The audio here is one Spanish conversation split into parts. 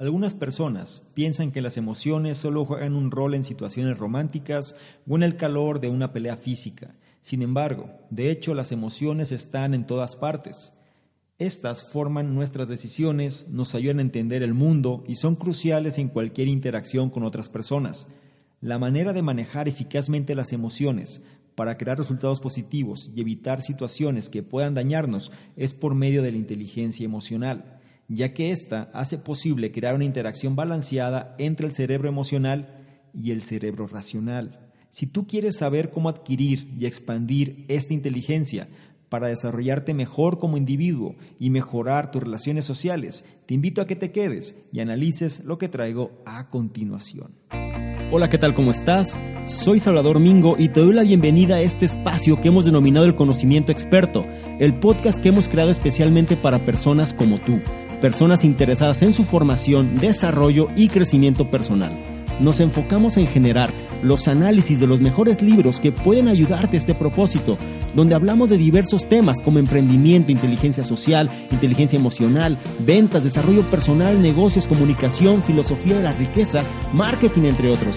Algunas personas piensan que las emociones solo juegan un rol en situaciones románticas o en el calor de una pelea física. Sin embargo, de hecho las emociones están en todas partes. Estas forman nuestras decisiones, nos ayudan a entender el mundo y son cruciales en cualquier interacción con otras personas. La manera de manejar eficazmente las emociones para crear resultados positivos y evitar situaciones que puedan dañarnos es por medio de la inteligencia emocional ya que ésta hace posible crear una interacción balanceada entre el cerebro emocional y el cerebro racional. Si tú quieres saber cómo adquirir y expandir esta inteligencia para desarrollarte mejor como individuo y mejorar tus relaciones sociales, te invito a que te quedes y analices lo que traigo a continuación. Hola, ¿qué tal? ¿Cómo estás? Soy Salvador Mingo y te doy la bienvenida a este espacio que hemos denominado el conocimiento experto, el podcast que hemos creado especialmente para personas como tú personas interesadas en su formación, desarrollo y crecimiento personal. Nos enfocamos en generar los análisis de los mejores libros que pueden ayudarte a este propósito, donde hablamos de diversos temas como emprendimiento, inteligencia social, inteligencia emocional, ventas, desarrollo personal, negocios, comunicación, filosofía de la riqueza, marketing, entre otros.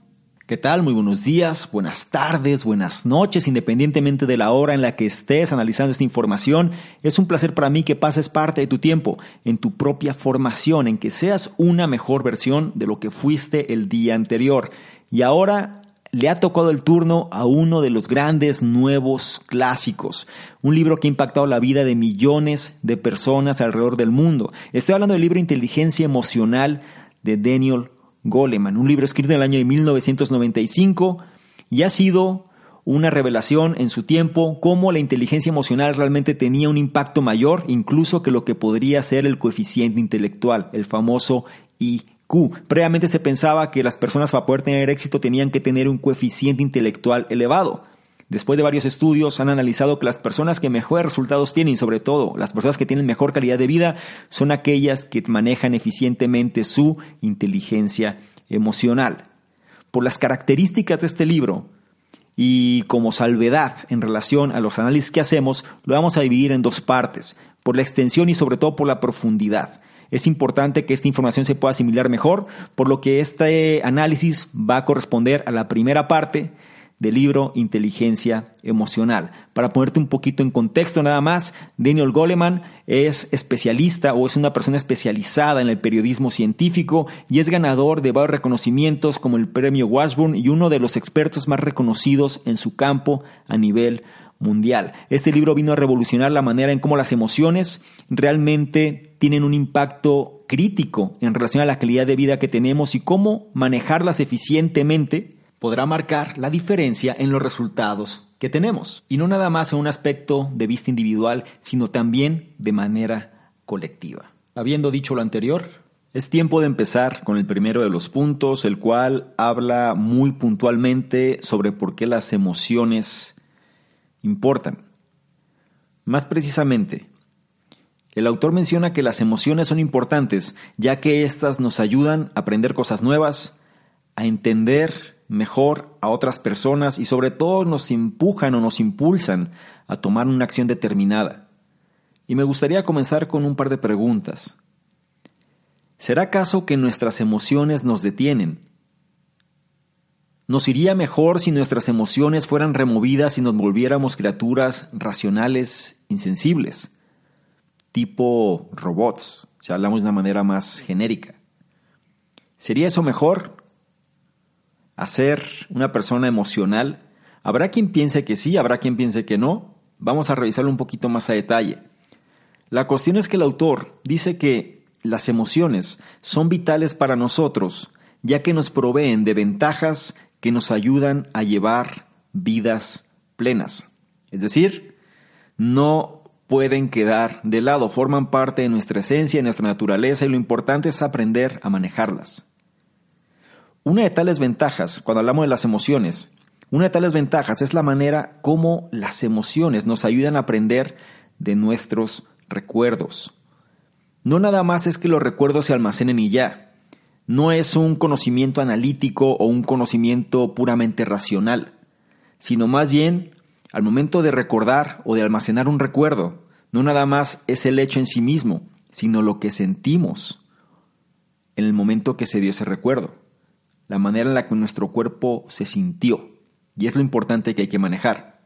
¿Qué tal? Muy buenos días, buenas tardes, buenas noches, independientemente de la hora en la que estés analizando esta información. Es un placer para mí que pases parte de tu tiempo en tu propia formación, en que seas una mejor versión de lo que fuiste el día anterior. Y ahora le ha tocado el turno a uno de los grandes nuevos clásicos, un libro que ha impactado la vida de millones de personas alrededor del mundo. Estoy hablando del libro Inteligencia Emocional de Daniel Goleman, un libro escrito en el año de 1995 y ha sido una revelación en su tiempo cómo la inteligencia emocional realmente tenía un impacto mayor incluso que lo que podría ser el coeficiente intelectual, el famoso I Previamente se pensaba que las personas para poder tener éxito tenían que tener un coeficiente intelectual elevado. Después de varios estudios han analizado que las personas que mejores resultados tienen, sobre todo las personas que tienen mejor calidad de vida, son aquellas que manejan eficientemente su inteligencia emocional. Por las características de este libro y como salvedad en relación a los análisis que hacemos, lo vamos a dividir en dos partes, por la extensión y sobre todo por la profundidad. Es importante que esta información se pueda asimilar mejor, por lo que este análisis va a corresponder a la primera parte del libro Inteligencia Emocional. Para ponerte un poquito en contexto nada más, Daniel Goleman es especialista o es una persona especializada en el periodismo científico y es ganador de varios reconocimientos como el premio Washburn y uno de los expertos más reconocidos en su campo a nivel mundial. Este libro vino a revolucionar la manera en cómo las emociones realmente tienen un impacto crítico en relación a la calidad de vida que tenemos y cómo manejarlas eficientemente podrá marcar la diferencia en los resultados que tenemos. Y no nada más en un aspecto de vista individual, sino también de manera colectiva. Habiendo dicho lo anterior, es tiempo de empezar con el primero de los puntos, el cual habla muy puntualmente sobre por qué las emociones importan. Más precisamente, el autor menciona que las emociones son importantes, ya que éstas nos ayudan a aprender cosas nuevas, a entender mejor a otras personas y sobre todo nos empujan o nos impulsan a tomar una acción determinada. Y me gustaría comenzar con un par de preguntas. ¿Será acaso que nuestras emociones nos detienen nos iría mejor si nuestras emociones fueran removidas y nos volviéramos criaturas racionales, insensibles, tipo robots, si hablamos de una manera más genérica. ¿Sería eso mejor? ¿Hacer una persona emocional? Habrá quien piense que sí, habrá quien piense que no. Vamos a revisarlo un poquito más a detalle. La cuestión es que el autor dice que las emociones son vitales para nosotros, ya que nos proveen de ventajas que nos ayudan a llevar vidas plenas. Es decir, no pueden quedar de lado, forman parte de nuestra esencia, de nuestra naturaleza y lo importante es aprender a manejarlas. Una de tales ventajas, cuando hablamos de las emociones, una de tales ventajas es la manera como las emociones nos ayudan a aprender de nuestros recuerdos. No nada más es que los recuerdos se almacenen y ya. No es un conocimiento analítico o un conocimiento puramente racional, sino más bien, al momento de recordar o de almacenar un recuerdo, no nada más es el hecho en sí mismo, sino lo que sentimos en el momento que se dio ese recuerdo, la manera en la que nuestro cuerpo se sintió. Y es lo importante que hay que manejar.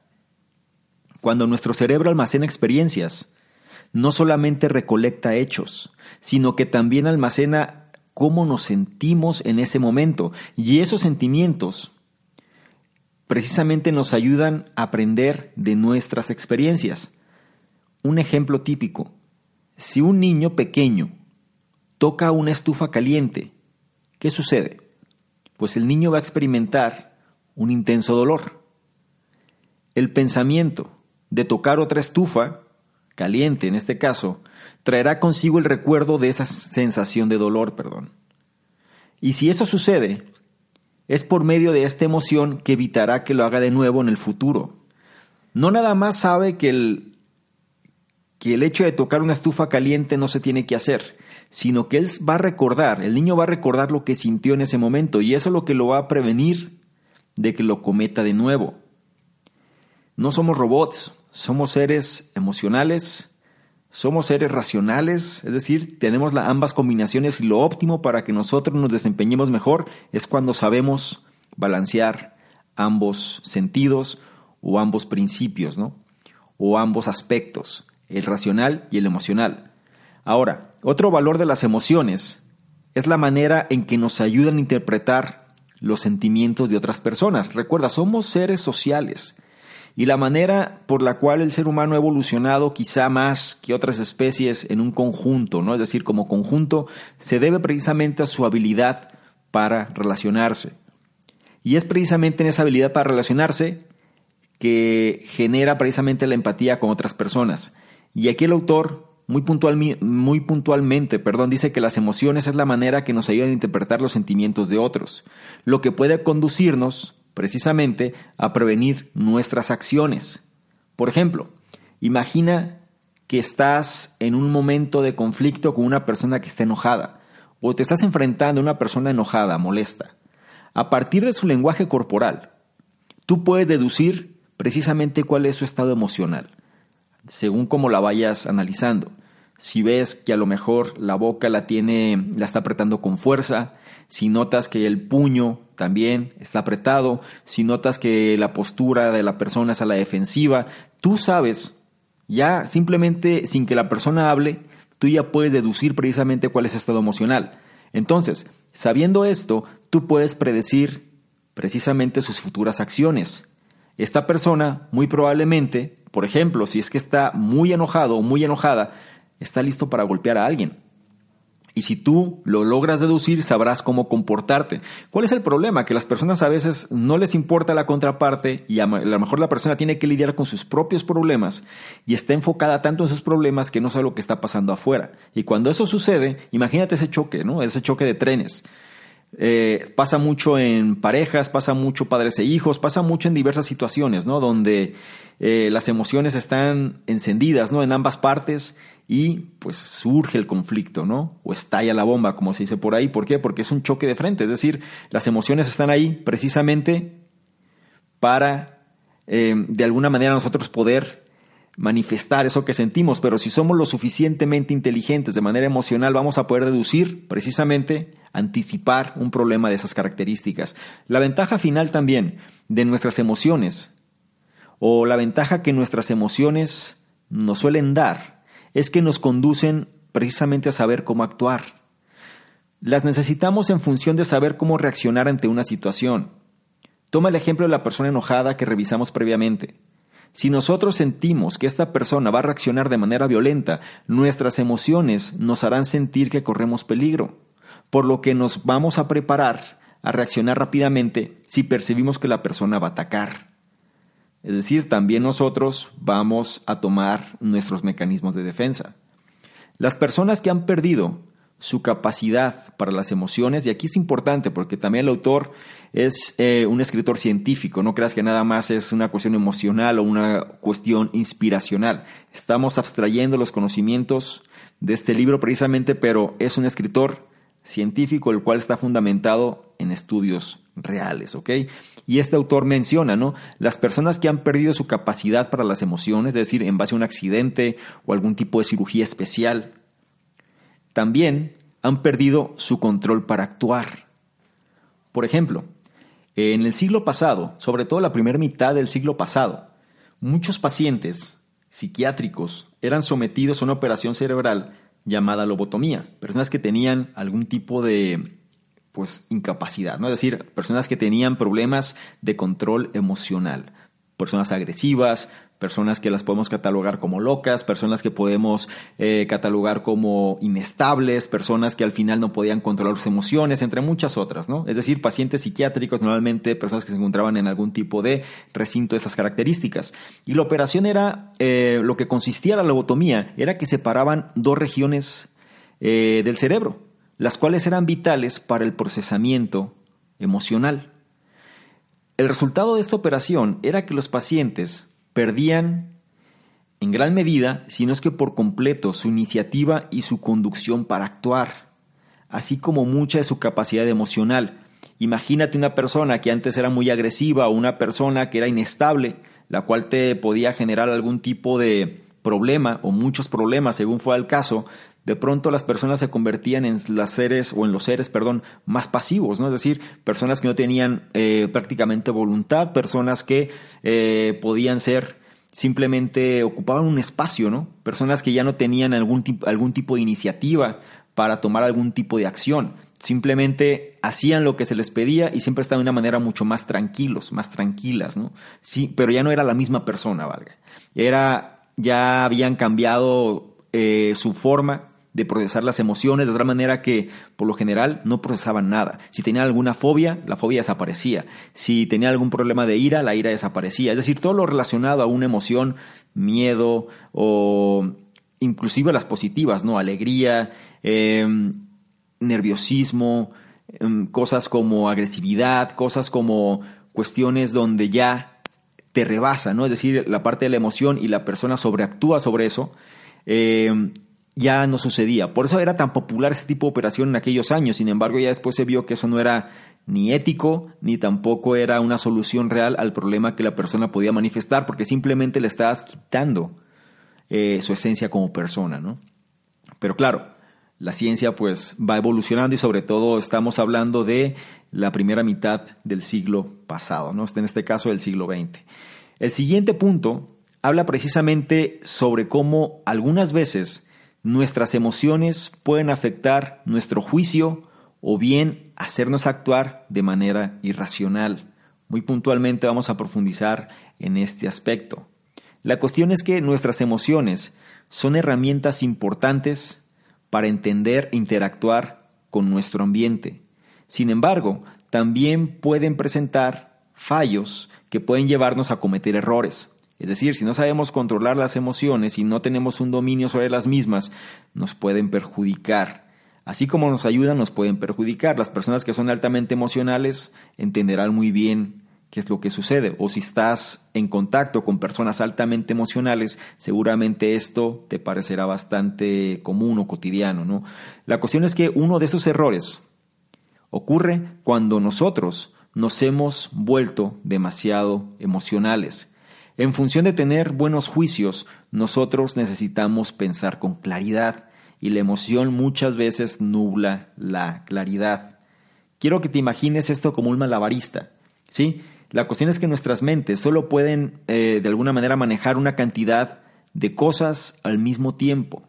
Cuando nuestro cerebro almacena experiencias, no solamente recolecta hechos, sino que también almacena cómo nos sentimos en ese momento. Y esos sentimientos precisamente nos ayudan a aprender de nuestras experiencias. Un ejemplo típico. Si un niño pequeño toca una estufa caliente, ¿qué sucede? Pues el niño va a experimentar un intenso dolor. El pensamiento de tocar otra estufa, caliente en este caso, traerá consigo el recuerdo de esa sensación de dolor, perdón. Y si eso sucede, es por medio de esta emoción que evitará que lo haga de nuevo en el futuro. No nada más sabe que el, que el hecho de tocar una estufa caliente no se tiene que hacer, sino que él va a recordar, el niño va a recordar lo que sintió en ese momento y eso es lo que lo va a prevenir de que lo cometa de nuevo. No somos robots, somos seres emocionales, somos seres racionales, es decir, tenemos ambas combinaciones y lo óptimo para que nosotros nos desempeñemos mejor es cuando sabemos balancear ambos sentidos o ambos principios, ¿no? O ambos aspectos, el racional y el emocional. Ahora, otro valor de las emociones es la manera en que nos ayudan a interpretar los sentimientos de otras personas. Recuerda, somos seres sociales y la manera por la cual el ser humano ha evolucionado quizá más que otras especies en un conjunto, ¿no? Es decir, como conjunto, se debe precisamente a su habilidad para relacionarse. Y es precisamente en esa habilidad para relacionarse que genera precisamente la empatía con otras personas. Y aquí el autor muy, muy puntualmente, perdón, dice que las emociones es la manera que nos ayudan a interpretar los sentimientos de otros, lo que puede conducirnos precisamente a prevenir nuestras acciones. Por ejemplo, imagina que estás en un momento de conflicto con una persona que está enojada o te estás enfrentando a una persona enojada, molesta. A partir de su lenguaje corporal, tú puedes deducir precisamente cuál es su estado emocional según cómo la vayas analizando. Si ves que a lo mejor la boca la tiene, la está apretando con fuerza, si notas que el puño también está apretado, si notas que la postura de la persona es a la defensiva, tú sabes, ya simplemente sin que la persona hable, tú ya puedes deducir precisamente cuál es su estado emocional. Entonces, sabiendo esto, tú puedes predecir precisamente sus futuras acciones. Esta persona, muy probablemente, por ejemplo, si es que está muy enojado o muy enojada, está listo para golpear a alguien. Y si tú lo logras deducir, sabrás cómo comportarte. ¿Cuál es el problema? Que las personas a veces no les importa la contraparte y a lo mejor la persona tiene que lidiar con sus propios problemas y está enfocada tanto en sus problemas que no sabe lo que está pasando afuera. Y cuando eso sucede, imagínate ese choque, ¿no? Ese choque de trenes. Eh, pasa mucho en parejas, pasa mucho padres e hijos, pasa mucho en diversas situaciones, ¿no? Donde eh, las emociones están encendidas, ¿no? En ambas partes y pues surge el conflicto, ¿no? O estalla la bomba, como se dice por ahí. ¿Por qué? Porque es un choque de frente, es decir, las emociones están ahí precisamente para, eh, de alguna manera, nosotros poder manifestar eso que sentimos, pero si somos lo suficientemente inteligentes de manera emocional, vamos a poder deducir, precisamente, anticipar un problema de esas características. La ventaja final también de nuestras emociones, o la ventaja que nuestras emociones nos suelen dar, es que nos conducen precisamente a saber cómo actuar. Las necesitamos en función de saber cómo reaccionar ante una situación. Toma el ejemplo de la persona enojada que revisamos previamente. Si nosotros sentimos que esta persona va a reaccionar de manera violenta, nuestras emociones nos harán sentir que corremos peligro. por lo que nos vamos a preparar a reaccionar rápidamente si percibimos que la persona va a atacar. Es decir, también nosotros vamos a tomar nuestros mecanismos de defensa. Las personas que han perdido su capacidad para las emociones, y aquí es importante porque también el autor es eh, un escritor científico, no creas que nada más es una cuestión emocional o una cuestión inspiracional. Estamos abstrayendo los conocimientos de este libro precisamente, pero es un escritor científico, el cual está fundamentado en estudios reales, ¿ok? Y este autor menciona, ¿no? Las personas que han perdido su capacidad para las emociones, es decir, en base a un accidente o algún tipo de cirugía especial, también han perdido su control para actuar. Por ejemplo, en el siglo pasado, sobre todo la primera mitad del siglo pasado, muchos pacientes psiquiátricos eran sometidos a una operación cerebral llamada lobotomía, personas que tenían algún tipo de pues incapacidad, ¿no? Es decir, personas que tenían problemas de control emocional, personas agresivas, personas que las podemos catalogar como locas, personas que podemos eh, catalogar como inestables, personas que al final no podían controlar sus emociones, entre muchas otras, ¿no? Es decir, pacientes psiquiátricos, normalmente personas que se encontraban en algún tipo de recinto de estas características. Y la operación era, eh, lo que consistía la lobotomía, era que separaban dos regiones eh, del cerebro, las cuales eran vitales para el procesamiento emocional. El resultado de esta operación era que los pacientes perdían en gran medida, si no es que por completo, su iniciativa y su conducción para actuar, así como mucha de su capacidad emocional. Imagínate una persona que antes era muy agresiva o una persona que era inestable, la cual te podía generar algún tipo de problema o muchos problemas según fue el caso, de pronto las personas se convertían en las seres o en los seres, perdón, más pasivos, ¿no? Es decir, personas que no tenían eh, prácticamente voluntad, personas que eh, podían ser simplemente ocupaban un espacio, ¿no? Personas que ya no tenían algún, algún tipo de iniciativa para tomar algún tipo de acción. Simplemente hacían lo que se les pedía y siempre estaban de una manera mucho más tranquilos, más tranquilas, ¿no? Sí, pero ya no era la misma persona, valga. Era, ya habían cambiado eh, su forma de procesar las emociones de otra manera que por lo general no procesaban nada. Si tenía alguna fobia, la fobia desaparecía. Si tenía algún problema de ira, la ira desaparecía. Es decir, todo lo relacionado a una emoción, miedo o inclusive las positivas, ¿no? Alegría, em, nerviosismo, em, cosas como agresividad, cosas como cuestiones donde ya te rebasa, ¿no? Es decir, la parte de la emoción y la persona sobreactúa sobre eso, eh, ya no sucedía. Por eso era tan popular ese tipo de operación en aquellos años. Sin embargo, ya después se vio que eso no era ni ético, ni tampoco era una solución real al problema que la persona podía manifestar, porque simplemente le estabas quitando eh, su esencia como persona, ¿no? Pero claro, la ciencia pues va evolucionando y sobre todo estamos hablando de la primera mitad del siglo pasado, ¿no? En este caso del siglo XX. El siguiente punto habla precisamente sobre cómo algunas veces nuestras emociones pueden afectar nuestro juicio o bien hacernos actuar de manera irracional. Muy puntualmente vamos a profundizar en este aspecto. La cuestión es que nuestras emociones son herramientas importantes para entender e interactuar con nuestro ambiente. Sin embargo, también pueden presentar fallos que pueden llevarnos a cometer errores. Es decir, si no sabemos controlar las emociones y no tenemos un dominio sobre las mismas, nos pueden perjudicar. Así como nos ayudan, nos pueden perjudicar. Las personas que son altamente emocionales entenderán muy bien qué es lo que sucede. O si estás en contacto con personas altamente emocionales, seguramente esto te parecerá bastante común o cotidiano. ¿no? La cuestión es que uno de esos errores ocurre cuando nosotros nos hemos vuelto demasiado emocionales. En función de tener buenos juicios, nosotros necesitamos pensar con claridad y la emoción muchas veces nubla la claridad. Quiero que te imagines esto como un malabarista, ¿sí? La cuestión es que nuestras mentes solo pueden eh, de alguna manera manejar una cantidad de cosas al mismo tiempo.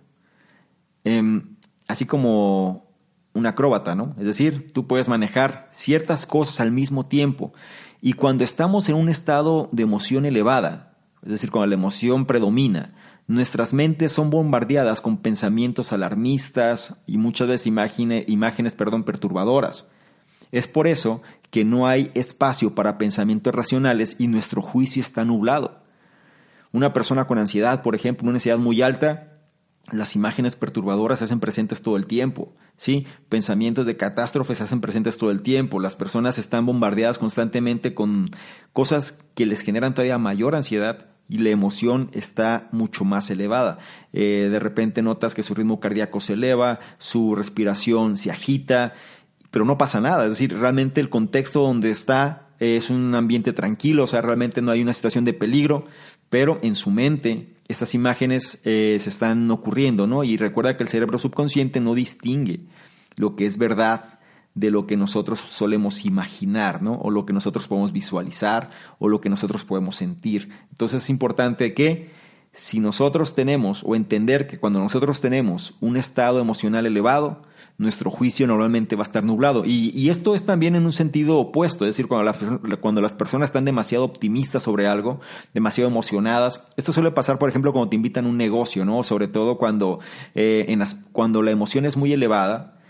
Em, así como un acróbata, ¿no? Es decir, tú puedes manejar ciertas cosas al mismo tiempo. Y cuando estamos en un estado de emoción elevada, es decir, cuando la emoción predomina, Nuestras mentes son bombardeadas con pensamientos alarmistas y muchas veces imágenes perdón, perturbadoras. Es por eso que no hay espacio para pensamientos racionales y nuestro juicio está nublado. Una persona con ansiedad, por ejemplo, una ansiedad muy alta, las imágenes perturbadoras se hacen presentes todo el tiempo, ¿sí? Pensamientos de catástrofes se hacen presentes todo el tiempo, las personas están bombardeadas constantemente con cosas que les generan todavía mayor ansiedad y la emoción está mucho más elevada. Eh, de repente notas que su ritmo cardíaco se eleva, su respiración se agita, pero no pasa nada, es decir, realmente el contexto donde está es un ambiente tranquilo, o sea, realmente no hay una situación de peligro, pero en su mente estas imágenes eh, se están ocurriendo, ¿no? Y recuerda que el cerebro subconsciente no distingue lo que es verdad de lo que nosotros solemos imaginar, ¿no? O lo que nosotros podemos visualizar o lo que nosotros podemos sentir. Entonces es importante que si nosotros tenemos o entender que cuando nosotros tenemos un estado emocional elevado, nuestro juicio normalmente va a estar nublado. Y, esto es también en un sentido opuesto, es decir, cuando, cuando las personas están demasiado optimistas sobre algo, demasiado emocionadas. Esto suele pasar, por ejemplo, cuando te invitan a un negocio, ¿no? Sobre todo cuando, eh, en las, cuando la emoción es muy elevada,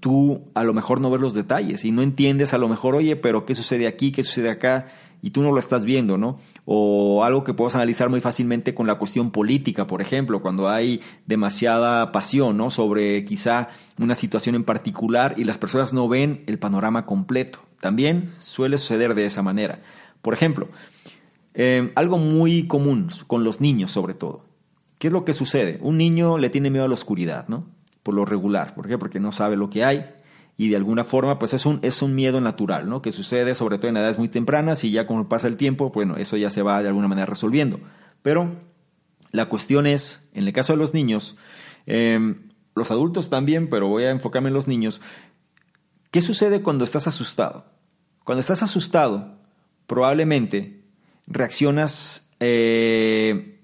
tú a lo mejor no ves los detalles y no entiendes a lo mejor, oye, pero ¿qué sucede aquí? ¿Qué sucede acá? Y tú no lo estás viendo, ¿no? O algo que puedes analizar muy fácilmente con la cuestión política, por ejemplo, cuando hay demasiada pasión, ¿no? Sobre quizá una situación en particular y las personas no ven el panorama completo. También suele suceder de esa manera. Por ejemplo, eh, algo muy común con los niños sobre todo. ¿Qué es lo que sucede? Un niño le tiene miedo a la oscuridad, ¿no? Por lo regular. ¿Por qué? Porque no sabe lo que hay y de alguna forma pues es un, es un miedo natural, ¿no? Que sucede sobre todo en edades muy tempranas y ya como pasa el tiempo, bueno, eso ya se va de alguna manera resolviendo. Pero la cuestión es, en el caso de los niños, em, los adultos también, pero voy a enfocarme en los niños, ¿qué sucede cuando estás asustado? Cuando estás asustado, probablemente reaccionas eh,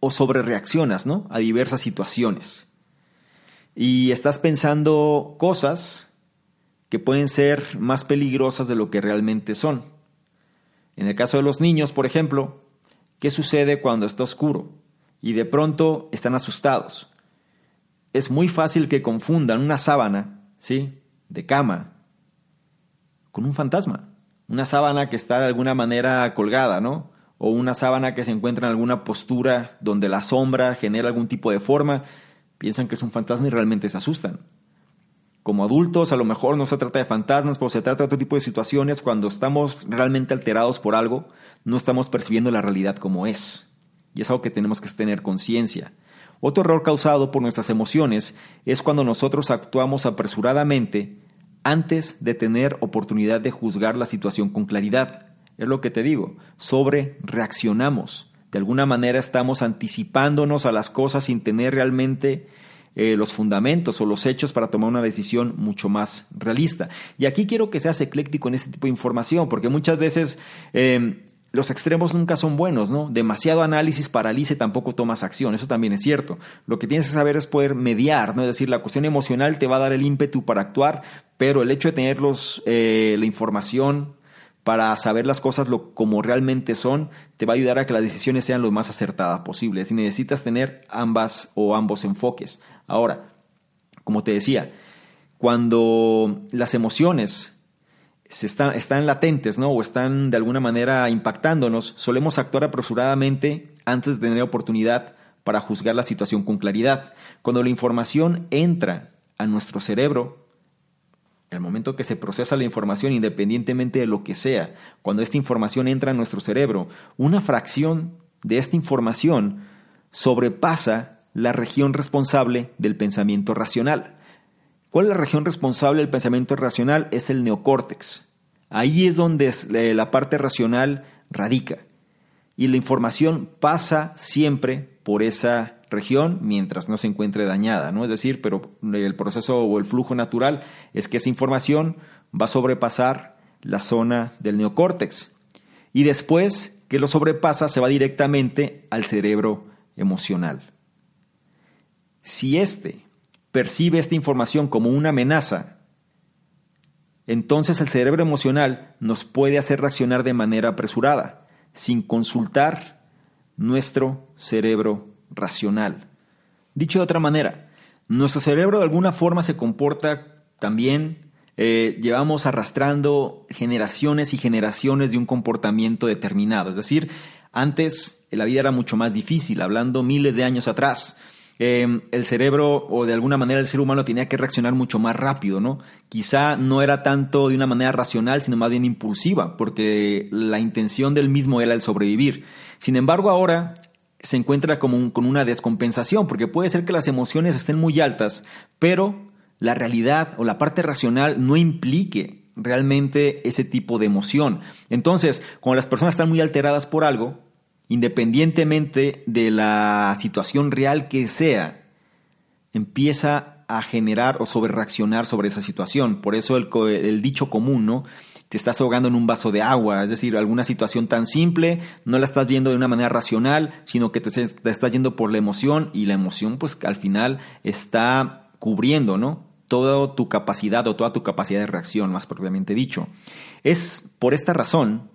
o sobrereaccionas, ¿no? A diversas situaciones. Y estás pensando cosas que pueden ser más peligrosas de lo que realmente son. En el caso de los niños, por ejemplo, ¿qué sucede cuando está oscuro y de pronto están asustados? Es muy fácil que confundan una sábana, ¿sí? De cama con un fantasma. Una sábana que está de alguna manera colgada, ¿no? O una sábana que se encuentra en alguna postura donde la sombra genera algún tipo de forma. Piensan que es un fantasma y realmente se asustan como adultos, a lo mejor no se trata de fantasmas, pero se trata de otro tipo de situaciones cuando estamos realmente alterados por algo, no estamos percibiendo la realidad como es. Y es algo que tenemos que tener conciencia. Otro error causado por nuestras emociones es cuando nosotros actuamos apresuradamente antes de tener oportunidad de juzgar la situación con claridad. Es lo que te digo, sobre reaccionamos. De alguna manera estamos anticipándonos a las cosas sin tener realmente eh, los fundamentos o los hechos para tomar una decisión mucho más realista. Y aquí quiero que seas ecléctico en este tipo de información, porque muchas veces em, los extremos nunca son buenos, ¿no? Demasiado análisis paraliza y tampoco tomas acción, eso también es cierto. Lo que tienes que saber es poder mediar, ¿no? Es decir, la cuestión emocional te va a dar el ímpetu para actuar, pero el hecho de tener eh, la información para saber las cosas lo, como realmente son, te va a ayudar a que las decisiones sean lo más acertadas posibles. Y necesitas tener ambas o ambos enfoques. Ahora, como te decía, cuando las emociones están latentes, ¿no? O están de alguna manera impactándonos, solemos actuar apresuradamente antes de tener oportunidad para juzgar la situación con claridad. Cuando la información entra a nuestro cerebro, el momento que se procesa la información, independientemente de lo que sea, cuando esta información entra a nuestro cerebro, una fracción de esta información sobrepasa la región responsable del pensamiento racional. ¿Cuál es la región responsable del pensamiento racional? Es el neocórtex. Ahí es donde eh, la parte racional radica. Y la información pasa siempre por esa región mientras no se encuentre dañada, ¿no? Es decir, pero el proceso o el flujo natural es que esa información va a sobrepasar la zona del neocórtex. Y después que lo sobrepasa, se va directamente al cerebro emocional. Si éste percibe esta información como una amenaza, entonces el cerebro emocional nos puede hacer reaccionar de manera apresurada, sin consultar nuestro cerebro racional. Dicho de otra manera, nuestro cerebro de alguna forma se comporta también, eh, llevamos arrastrando generaciones y generaciones de un comportamiento determinado. Es decir, antes la vida era mucho más difícil, hablando miles de años atrás. Em, el cerebro o de alguna manera el ser humano tenía que reaccionar mucho más rápido, ¿no? Quizá no era tanto de una manera racional, sino más bien impulsiva, porque la intención del mismo era el sobrevivir. Sin embargo, ahora se encuentra como con una descompensación, porque puede ser que las emociones estén muy altas, pero la realidad o la parte racional no implique realmente ese tipo de emoción. Entonces, cuando las personas están muy alteradas por algo, independientemente de la situación real que sea, empieza a generar o sobre reaccionar sobre esa situación. Por eso el, dicho común, ¿no? Te estás ahogando en un vaso de agua, es decir, alguna situación tan simple, no la estás viendo de una manera racional, sino que te, te estás yendo por la emoción y la emoción pues al final está cubriendo, ¿no? Toda tu capacidad o toda tu capacidad de reacción, más propiamente dicho. Es por esta razón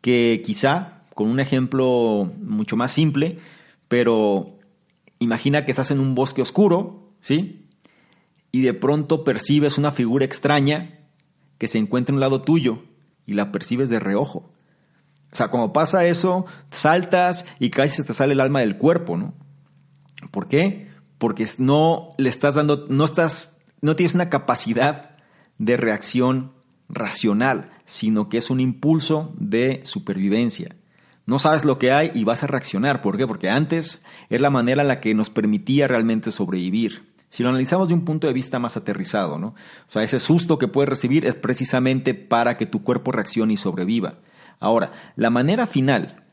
que quizá con un ejemplo mucho más simple, pero imagina que estás en un bosque oscuro, ¿sí? Y de pronto percibes una figura extraña que se encuentra a un lado tuyo y la percibes de reojo. O sea, como pasa eso, saltas y casi se te sale el alma del cuerpo, ¿no? ¿Por qué? Porque no le estás dando, no estás, no tienes una capacidad de reacción racional, sino que es un impulso de supervivencia. No sabes lo que hay y vas a reaccionar. ¿Por qué? Porque antes es la manera en la que nos permitía realmente sobrevivir. Si lo analizamos de un punto de vista más aterrizado, ¿no? O sea, ese susto que puedes recibir es precisamente para que tu cuerpo reaccione y sobreviva. Ahora, la manera final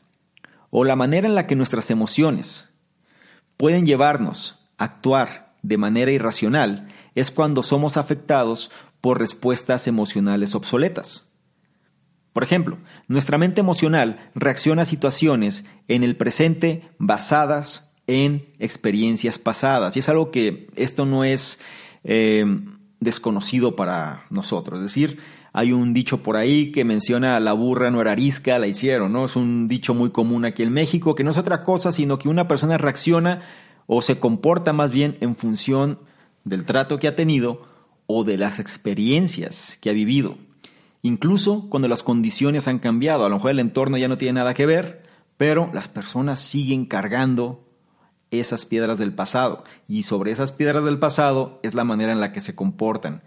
o la manera en la que nuestras emociones pueden llevarnos a actuar de manera irracional es cuando somos afectados por respuestas emocionales obsoletas. Por ejemplo, nuestra mente emocional reacciona a situaciones en el presente basadas en experiencias pasadas. Y es algo que esto no es eh, desconocido para nosotros. Es decir, hay un dicho por ahí que menciona la burra no era arisca, la hicieron, ¿no? Es un dicho muy común aquí en México, que no es otra cosa, sino que una persona reacciona o se comporta más bien en función del trato que ha tenido o de las experiencias que ha vivido. Incluso cuando las condiciones han cambiado, a lo mejor el entorno ya no tiene nada que ver, pero las personas siguen cargando esas piedras del pasado y sobre esas piedras del pasado es la manera en la que se comportan.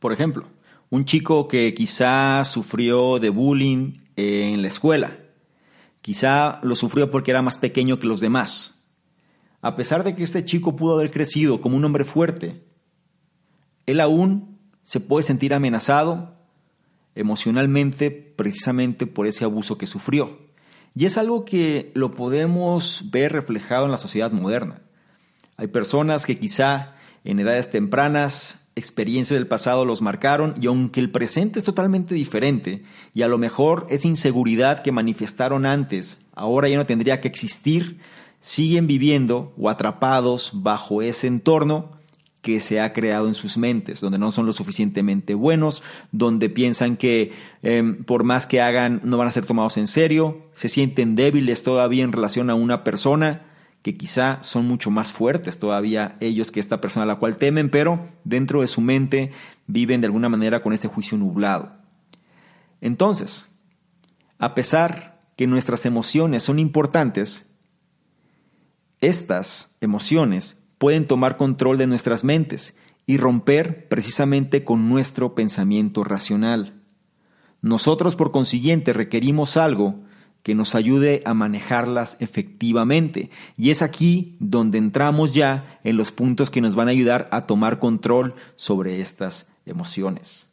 Por ejemplo, un chico que quizá sufrió de bullying en la escuela, quizá lo sufrió porque era más pequeño que los demás. A pesar de que este chico pudo haber crecido como un hombre fuerte, él aún se puede sentir amenazado emocionalmente precisamente por ese abuso que sufrió. Y es algo que lo podemos ver reflejado en la sociedad moderna. Hay personas que quizá en edades tempranas experiencias del pasado los marcaron y aunque el presente es totalmente diferente y a lo mejor esa inseguridad que manifestaron antes ahora ya no tendría que existir, siguen viviendo o atrapados bajo ese entorno que se ha creado en sus mentes, donde no son lo suficientemente buenos, donde piensan que em, por más que hagan no van a ser tomados en serio, se sienten débiles todavía en relación a una persona, que quizá son mucho más fuertes todavía ellos que esta persona a la cual temen, pero dentro de su mente viven de alguna manera con ese juicio nublado. Entonces, a pesar que nuestras emociones son importantes, estas emociones pueden tomar control de nuestras mentes y romper precisamente con nuestro pensamiento racional. Nosotros, por consiguiente, requerimos algo que nos ayude a manejarlas efectivamente. Y es aquí donde entramos ya en los puntos que nos van a ayudar a tomar control sobre estas emociones.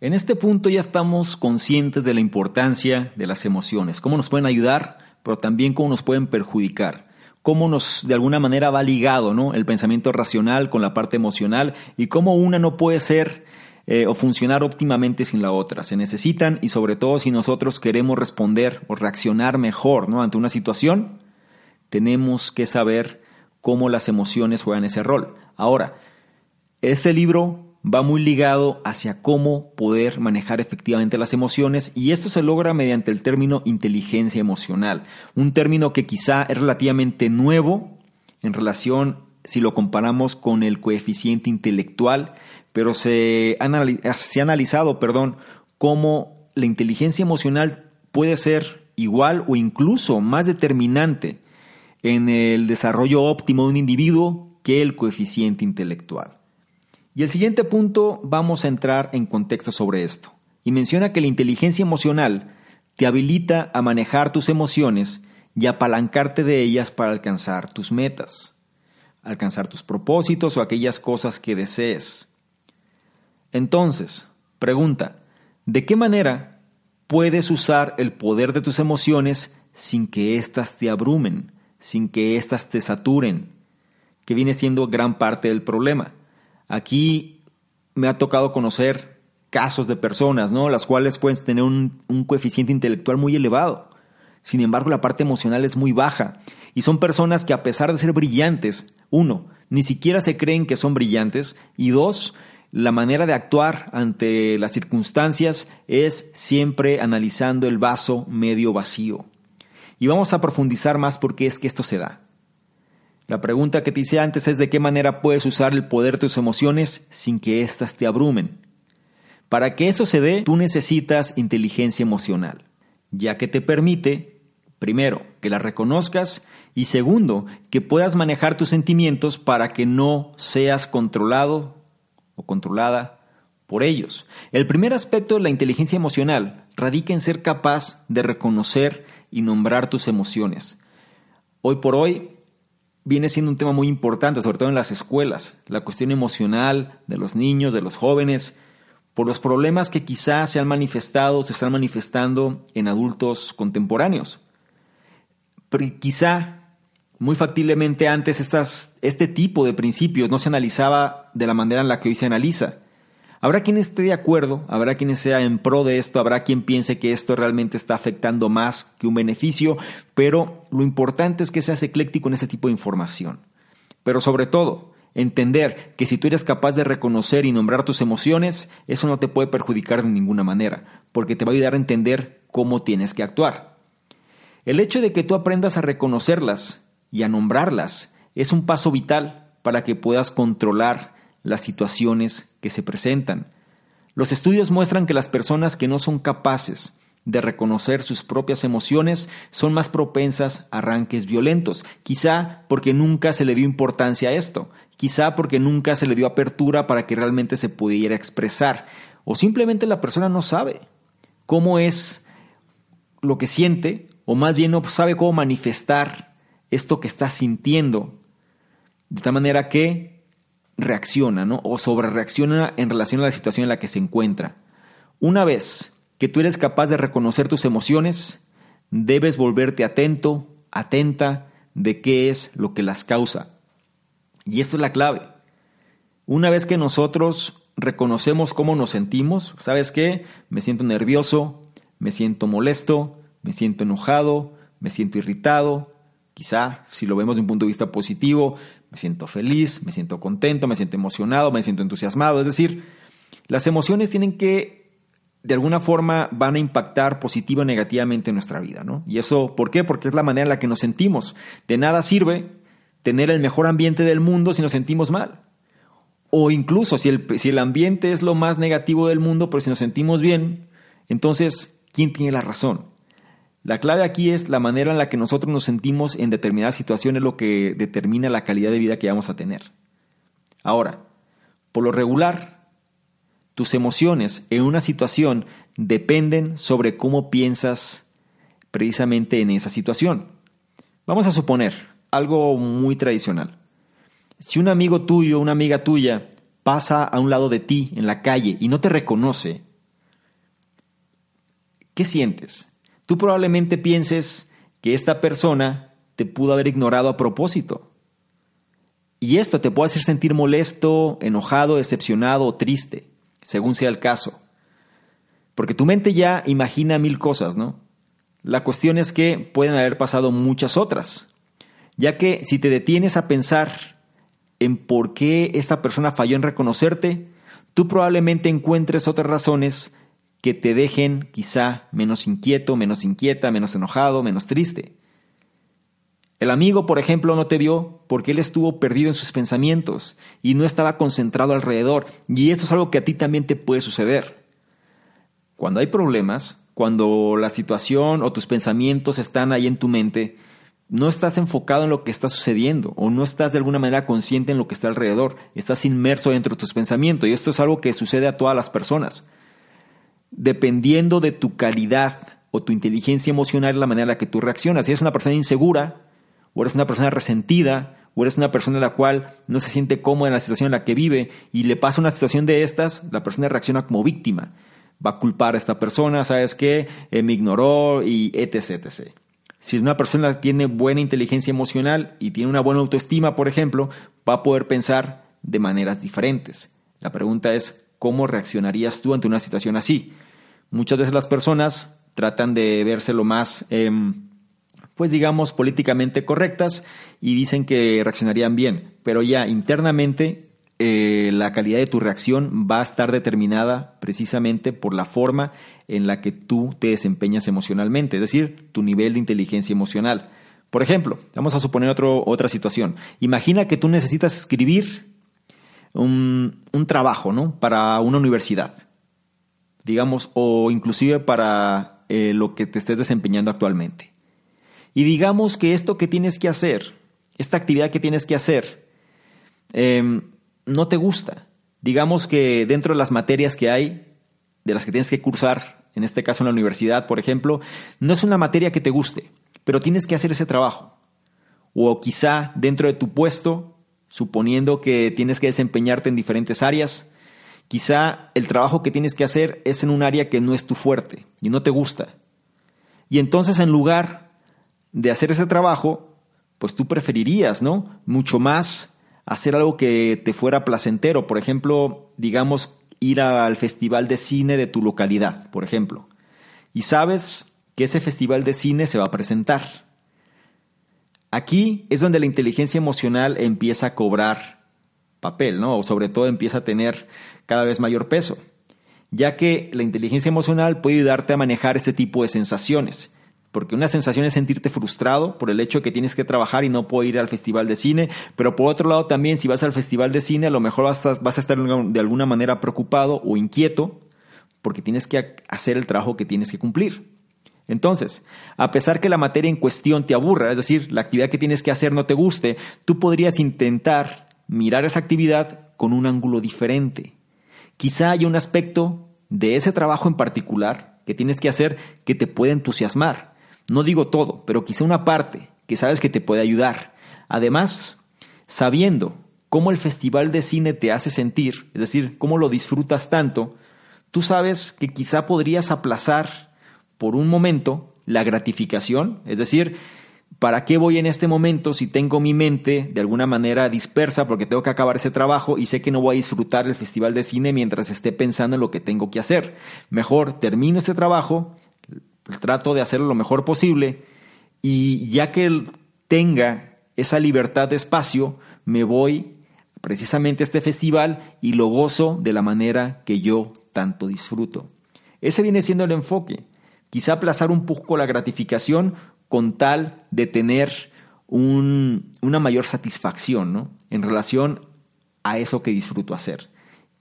En este punto ya estamos conscientes de la importancia de las emociones, cómo nos pueden ayudar, pero también cómo nos pueden perjudicar cómo nos de alguna manera va ligado ¿no? el pensamiento racional con la parte emocional y cómo una no puede ser eh, o funcionar óptimamente sin la otra. Se necesitan y sobre todo si nosotros queremos responder o reaccionar mejor ¿no? ante una situación, tenemos que saber cómo las emociones juegan ese rol. Ahora, este libro va muy ligado hacia cómo poder manejar efectivamente las emociones y esto se logra mediante el término inteligencia emocional, un término que quizá es relativamente nuevo en relación si lo comparamos con el coeficiente intelectual, pero se, ha analizado, perdón, cómo la inteligencia emocional puede ser igual o incluso más determinante en el desarrollo óptimo de un individuo que el coeficiente intelectual. Y el siguiente punto vamos a entrar en contexto sobre esto. Y menciona que la inteligencia emocional te habilita a manejar tus emociones y apalancarte de ellas para alcanzar tus metas, alcanzar tus propósitos o aquellas cosas que desees. Entonces, pregunta, ¿de qué manera puedes usar el poder de tus emociones sin que éstas te abrumen, sin que éstas te saturen? Que viene siendo gran parte del problema. Aquí me ha tocado conocer casos de personas, ¿no? Las cuales pueden tener un, coeficiente intelectual muy elevado. Sin embargo, la parte emocional es muy baja. Y son personas que a pesar de ser brillantes, uno, ni siquiera se creen que son brillantes. Y dos, la manera de actuar ante las circunstancias es siempre analizando el vaso medio vacío. Y vamos a profundizar más por qué es que esto se da. La pregunta que te hice antes es de qué manera puedes usar el poder de tus emociones sin que éstas te abrumen. Para que eso se dé, tú necesitas inteligencia emocional, ya que te permite, primero, que la reconozcas y segundo, que puedas manejar tus sentimientos para que no seas controlado o controlada por ellos. El primer aspecto de la inteligencia emocional radica en ser capaz de reconocer y nombrar tus emociones. Hoy por hoy viene siendo un tema muy importante, sobre todo en las escuelas, la cuestión emocional de los niños, de los jóvenes, por los problemas que quizás se han manifestado, se están manifestando en adultos contemporáneos. Quizá, muy factiblemente antes, este tipo de principios no se analizaba de la manera en la que hoy se analiza. Habrá quien esté de acuerdo, habrá quien sea en pro de esto, habrá quien piense que esto realmente está afectando más que un beneficio, pero lo importante es que seas ecléctico en ese tipo de información. Pero sobre todo, entender que si tú eres capaz de reconocer y nombrar tus emociones, eso no te puede perjudicar de ninguna manera, porque te va a ayudar a entender cómo tienes que actuar. El hecho de que tú aprendas a reconocerlas y a nombrarlas es un paso vital para que puedas controlar las situaciones que se presentan. Los estudios muestran que las personas que no son capaces de reconocer sus propias emociones son más propensas a arranques violentos, quizá porque nunca se le dio importancia a esto, quizá porque nunca se le dio apertura para que realmente se pudiera expresar, o simplemente la persona no sabe cómo es lo que siente, o más bien no sabe cómo manifestar esto que está sintiendo, de tal manera que reacciona, ¿no? O sobre reacciona en relación a la situación en la que se encuentra. Una vez que tú eres capaz de reconocer tus emociones, debes volverte atento, atenta de qué es lo que las causa. Y esto es la clave. Una vez que nosotros reconocemos cómo nos sentimos, ¿sabes qué? Me siento nervioso, me siento molesto, me siento enojado, me siento irritado, quizá si lo vemos de un punto de vista positivo, me siento feliz, me siento contento, me siento emocionado, me siento entusiasmado. Es decir, las emociones tienen que, de alguna forma, van a impactar positiva o negativamente en nuestra vida. ¿no? Y eso, ¿por qué? Porque es la manera en la que nos sentimos. De nada sirve tener el mejor ambiente del mundo si nos sentimos mal. O incluso si el, si el ambiente es lo más negativo del mundo, pero si nos sentimos bien, entonces, ¿quién tiene la razón? La clave aquí es la manera en la que nosotros nos sentimos en determinadas situaciones, lo que determina la calidad de vida que vamos a tener. Ahora, por lo regular, tus emociones en una situación dependen sobre cómo piensas precisamente en esa situación. Vamos a suponer algo muy tradicional. Si un amigo tuyo, una amiga tuya, pasa a un lado de ti en la calle y no te reconoce, ¿qué sientes? Tú probablemente pienses que esta persona te pudo haber ignorado a propósito. Y esto te puede hacer sentir molesto, enojado, decepcionado o triste, según sea el caso. Porque tu mente ya imagina mil cosas, ¿no? La cuestión es que pueden haber pasado muchas otras, ya que si te detienes a pensar en por qué esta persona falló en reconocerte, tú probablemente encuentres otras razones que te dejen quizá menos inquieto, menos inquieta, menos enojado, menos triste. El amigo, por ejemplo, no te vio porque él estuvo perdido en sus pensamientos y no estaba concentrado alrededor. Y esto es algo que a ti también te puede suceder. Cuando hay problemas, cuando la situación o tus pensamientos están ahí en tu mente, no estás enfocado en lo que está sucediendo o no estás de alguna manera consciente en lo que está alrededor. Estás inmerso dentro de tus pensamientos y esto es algo que sucede a todas las personas. Dependiendo de tu calidad o tu inteligencia emocional, la manera en la que tú reaccionas. Si eres una persona insegura, o eres una persona resentida, o eres una persona la cual no se siente cómoda en la situación en la que vive y le pasa una situación de estas, la persona reacciona como víctima. Va a culpar a esta persona, ¿sabes qué? Eh, me ignoró y etc, etc. Si es una persona que tiene buena inteligencia emocional y tiene una buena autoestima, por ejemplo, va a poder pensar de maneras diferentes. La pregunta es, ¿cómo reaccionarías tú ante una situación así? Muchas veces las personas tratan de verse lo más... Em, pues digamos, políticamente correctas y dicen que reaccionarían bien, pero ya internamente eh, la calidad de tu reacción va a estar determinada precisamente por la forma en la que tú te desempeñas emocionalmente, es decir, tu nivel de inteligencia emocional. Por ejemplo, vamos a suponer otra situación. Imagina que tú necesitas escribir un, trabajo ¿no? para una universidad, digamos, o inclusive para eh, lo que te estés desempeñando actualmente y digamos que esto que tienes que hacer, esta actividad que tienes que hacer, em, no te gusta. Digamos que dentro de las materias que hay, de las que tienes que cursar, en este caso en la universidad, por ejemplo, no es una materia que te guste, pero tienes que hacer ese trabajo. O quizá dentro de tu puesto, suponiendo que tienes que desempeñarte en diferentes áreas, quizá el trabajo que tienes que hacer es en un área que no es tu fuerte y no te gusta. Y entonces en lugar de hacer ese trabajo, pues tú preferirías, ¿no? Mucho más hacer algo que te fuera placentero. Por ejemplo, digamos, ir al festival de cine de tu localidad, por ejemplo. Y sabes que ese festival de cine se va a presentar. Aquí es donde la inteligencia emocional empieza a cobrar papel, ¿no? O sobre todo empieza a tener cada vez mayor peso, ya que la inteligencia emocional puede ayudarte a manejar ese tipo de sensaciones porque una sensación es sentirte frustrado por el hecho de que tienes que trabajar y no puedo ir al festival de cine, pero por otro lado también si vas al festival de cine a lo mejor vas a, vas a estar de alguna manera preocupado o inquieto porque tienes que hacer el trabajo que tienes que cumplir. Entonces, a pesar que la materia en cuestión te aburra, es decir, la actividad que tienes que hacer no te guste, tú podrías intentar mirar esa actividad con un ángulo diferente. Quizá haya un aspecto de ese trabajo en particular que tienes que hacer que te puede entusiasmar no digo todo, pero quizá una parte que sabes que te puede ayudar. Además, sabiendo cómo el festival de cine te hace sentir, es decir, cómo lo disfrutas tanto, tú sabes que quizá podrías aplazar por un momento la gratificación, es decir, ¿para qué voy en este momento si tengo mi mente de alguna manera dispersa porque tengo que acabar ese trabajo y sé que no voy a disfrutar el festival de cine mientras esté pensando en lo que tengo que hacer? Mejor termino este trabajo, trato de hacerlo lo mejor posible y ya que tenga esa libertad de espacio, me voy precisamente a este festival y lo gozo de la manera que yo tanto disfruto. Ese viene siendo el enfoque. Quizá aplazar un poco la gratificación con tal de tener una mayor satisfacción en relación a eso que disfruto hacer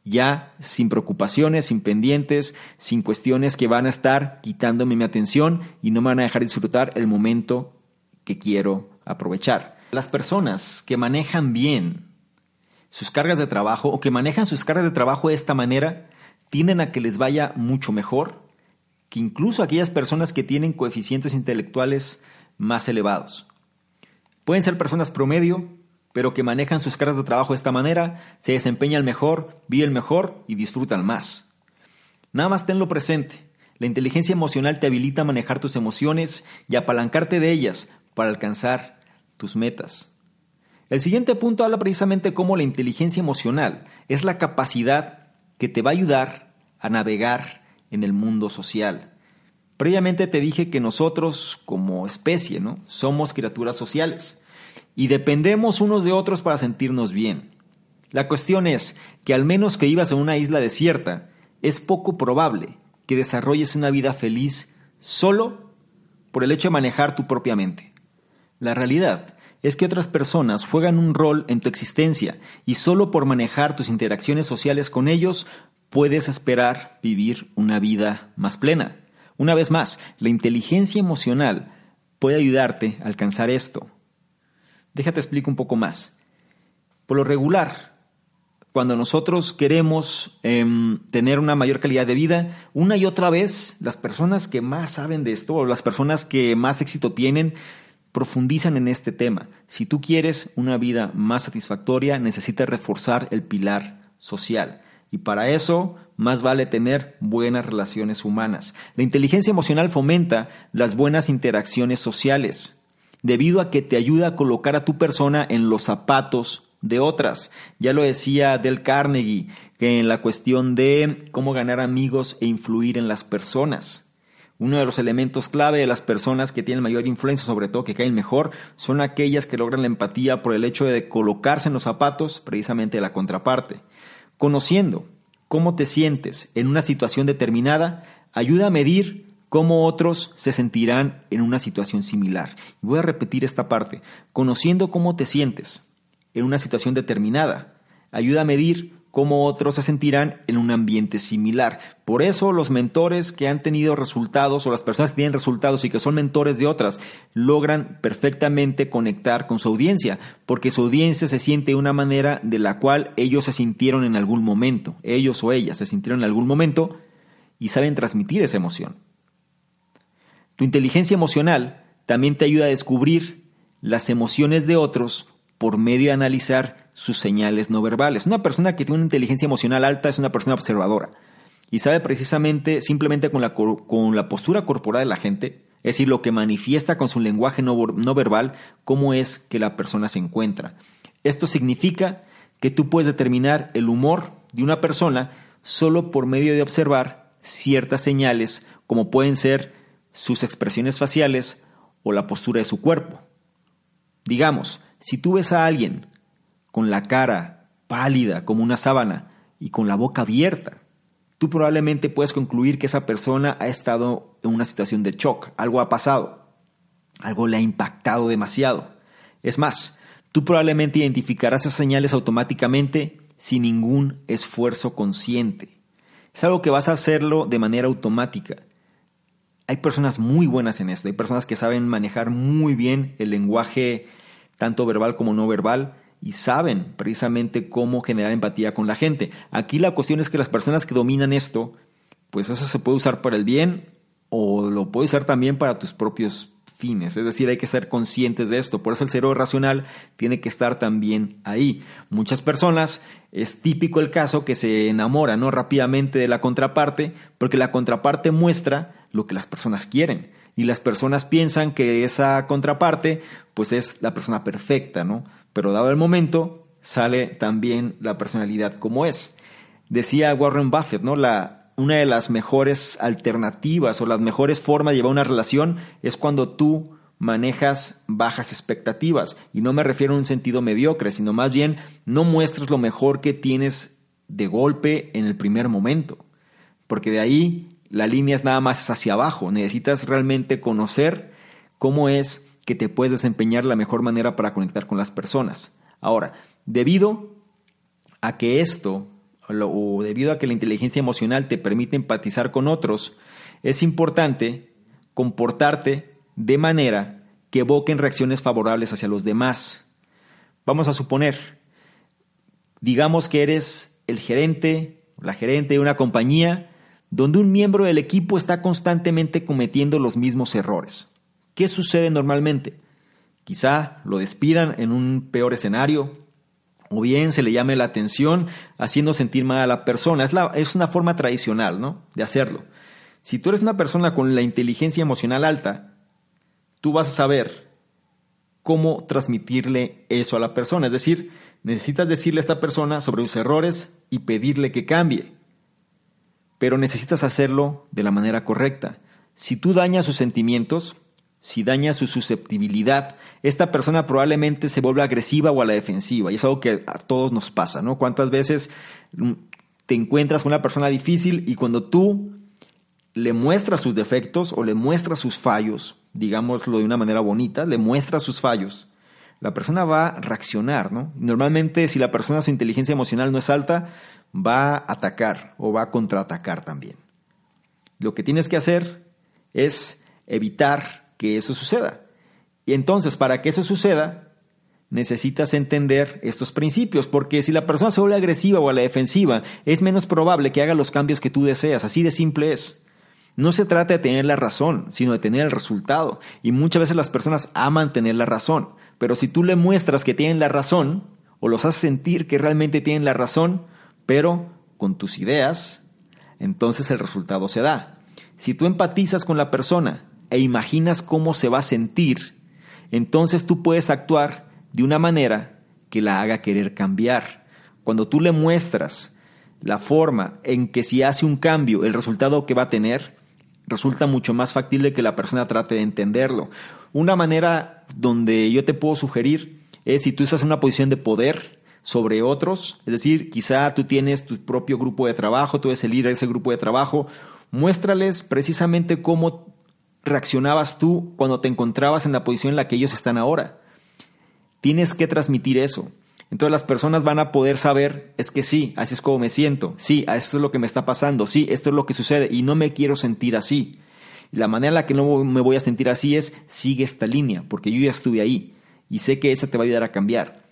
ya sin preocupaciones, sin pendientes, sin cuestiones que van a estar quitándome mi atención y no me van a dejar disfrutar el momento que quiero aprovechar. Las personas que manejan bien sus cargas de trabajo o que manejan sus cargas de trabajo de esta manera tienden a que les vaya mucho mejor que incluso aquellas personas que tienen coeficientes intelectuales más elevados. Pueden ser personas promedio pero que manejan sus cargas de trabajo de esta manera, se desempeñan mejor, viven mejor y disfrutan más. Nada más tenlo presente. La inteligencia emocional te habilita a manejar tus emociones y apalancarte de ellas para alcanzar tus metas. El siguiente punto habla precisamente cómo la inteligencia emocional es la capacidad que te va a ayudar a navegar en el mundo social. Previamente te dije que nosotros como especie, ¿no? Somos criaturas sociales y dependemos unos de otros para sentirnos bien. La cuestión es que al menos que vivas en una isla desierta, es poco probable que desarrolles una vida feliz solo por el hecho de manejar tu propia mente. La realidad es que otras personas juegan un rol en tu existencia y solo por manejar tus interacciones sociales con ellos puedes esperar vivir una vida más plena. Una vez más, la inteligencia emocional puede ayudarte a alcanzar esto. Déjate explico un poco más. Por lo regular, cuando nosotros queremos em, tener una mayor calidad de vida, una y otra vez las personas que más saben de esto o las personas que más éxito tienen profundizan en este tema. Si tú quieres una vida más satisfactoria, necesitas reforzar el pilar social. Y para eso, más vale tener buenas relaciones humanas. La inteligencia emocional fomenta las buenas interacciones sociales, debido a que te ayuda a colocar a tu persona en los zapatos de otras. Ya lo decía Del Carnegie, que en la cuestión de cómo ganar amigos e influir en las personas. Uno de los elementos clave de las personas que tienen mayor influencia, sobre todo que caen mejor, son aquellas que logran la empatía por el hecho de colocarse en los zapatos precisamente de la contraparte. Conociendo cómo te sientes en una situación determinada, ayuda a medir cómo otros se sentirán en una situación similar. Voy a repetir esta parte. Conociendo cómo te sientes en una situación determinada. Ayuda a medir cómo otros se sentirán en un ambiente similar. Por eso los mentores que han tenido resultados o las personas que tienen resultados y que son mentores de otras logran perfectamente conectar con su audiencia, porque su audiencia se siente de una manera de la cual ellos se sintieron en algún momento, ellos o ellas se sintieron en algún momento y saben transmitir esa emoción. Tu inteligencia emocional también te ayuda a descubrir las emociones de otros por medio de analizar sus señales no verbales. Una persona que tiene una inteligencia emocional alta es una persona observadora y sabe precisamente, simplemente con la, con la postura corporal de la gente, es decir, lo que manifiesta con su lenguaje no, no verbal, cómo es que la persona se encuentra. Esto significa que tú puedes determinar el humor de una persona solo por medio de observar ciertas señales, como pueden ser sus expresiones faciales o la postura de su cuerpo. Digamos, si tú ves a alguien con la cara pálida como una sábana y con la boca abierta, tú probablemente puedes concluir que esa persona ha estado en una situación de shock, algo ha pasado, algo le ha impactado demasiado. Es más, tú probablemente identificarás esas señales automáticamente sin ningún esfuerzo consciente. Es algo que vas a hacerlo de manera automática. Hay personas muy buenas en esto, hay personas que saben manejar muy bien el lenguaje tanto verbal como no verbal, y saben precisamente cómo generar empatía con la gente. Aquí la cuestión es que las personas que dominan esto, pues eso se puede usar para el bien o lo puede usar también para tus propios fines. Es decir, hay que ser conscientes de esto. Por eso el cerebro racional tiene que estar también ahí. Muchas personas, es típico el caso que se enamoran ¿no? rápidamente de la contraparte porque la contraparte muestra lo que las personas quieren y las personas piensan que esa contraparte pues es la persona perfecta, ¿no? Pero dado el momento sale también la personalidad como es. Decía Warren Buffett, ¿no? La, una de las mejores alternativas o las mejores formas de llevar una relación es cuando tú manejas bajas expectativas. Y no me refiero a un sentido mediocre, sino más bien no muestres lo mejor que tienes de golpe en el primer momento. Porque de ahí la línea es nada más hacia abajo. Necesitas realmente conocer cómo es que te puedes desempeñar la mejor manera para conectar con las personas. Ahora, debido a que esto, o debido a que la inteligencia emocional te permite empatizar con otros, es importante comportarte de manera que evoquen reacciones favorables hacia los demás. Vamos a suponer, digamos que eres el gerente, la gerente de una compañía donde un miembro del equipo está constantemente cometiendo los mismos errores. ¿Qué sucede normalmente? Quizá lo despidan en un peor escenario, o bien se le llame la atención haciendo sentir mal a la persona. Es, es una forma tradicional ¿no? de hacerlo. Si tú eres una persona con la inteligencia emocional alta, tú vas a saber cómo transmitirle eso a la persona. Es decir, necesitas decirle a esta persona sobre sus errores y pedirle que cambie pero necesitas hacerlo de la manera correcta. Si tú dañas sus sentimientos, si daña su susceptibilidad, esta persona probablemente se vuelve agresiva o a la defensiva. Y es algo que a todos nos pasa, ¿no? ¿Cuántas veces mm, te encuentras con una persona difícil y cuando tú le muestras sus defectos o le muestras sus fallos, digámoslo de una manera bonita, le muestras sus fallos, la persona va a reaccionar, ¿no? Normalmente si la persona su inteligencia emocional no es alta, va a atacar o va a contraatacar también. Lo que tienes que hacer es evitar que eso suceda. Y entonces, para que eso suceda, necesitas entender estos principios, porque si la persona se vuelve agresiva o a la defensiva, es menos probable que haga los cambios que tú deseas, así de simple es. No se trata de tener la razón, sino de tener el resultado. Y muchas veces las personas aman tener la razón, pero si tú le muestras que tienen la razón, o los haces sentir que realmente tienen la razón, pero con tus ideas, entonces el resultado se da. Si tú empatizas con la persona e imaginas cómo se va a sentir, entonces tú puedes actuar de una manera que la haga querer cambiar. Cuando tú le muestras la forma en que si hace un cambio, el resultado que va a tener, resulta mucho más factible que la persona trate de entenderlo. Una manera donde yo te puedo sugerir es si tú estás en una posición de poder sobre otros, es decir, quizá tú tienes tu propio grupo de trabajo, tú eres el líder de ese grupo de trabajo, muéstrales precisamente cómo reaccionabas tú cuando te encontrabas en la posición en la que ellos están ahora. Tienes que transmitir eso. Entonces las personas van a poder saber, es que sí, así es como me siento, sí, esto es lo que me está pasando, sí, esto es lo que sucede y no me quiero sentir así. La manera en la que no me voy a sentir así es, sigue esta línea, porque yo ya estuve ahí y sé que esa te va a ayudar a cambiar.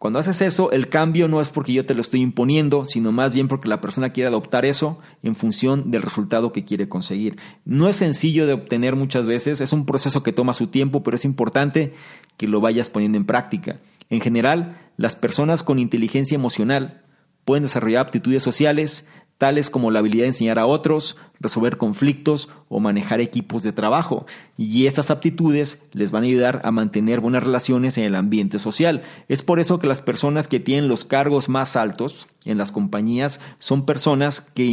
Cuando haces eso, el cambio no es porque yo te lo estoy imponiendo, sino más bien porque la persona quiere adoptar eso en función del resultado que quiere conseguir. No es sencillo de obtener muchas veces, es un proceso que toma su tiempo, pero es importante que lo vayas poniendo en práctica. En general, las personas con inteligencia emocional pueden desarrollar aptitudes sociales, tales como la habilidad de enseñar a otros, resolver conflictos o manejar equipos de trabajo. Y estas aptitudes les van a ayudar a mantener buenas relaciones en el ambiente social. Es por eso que las personas que tienen los cargos más altos en las compañías son personas que,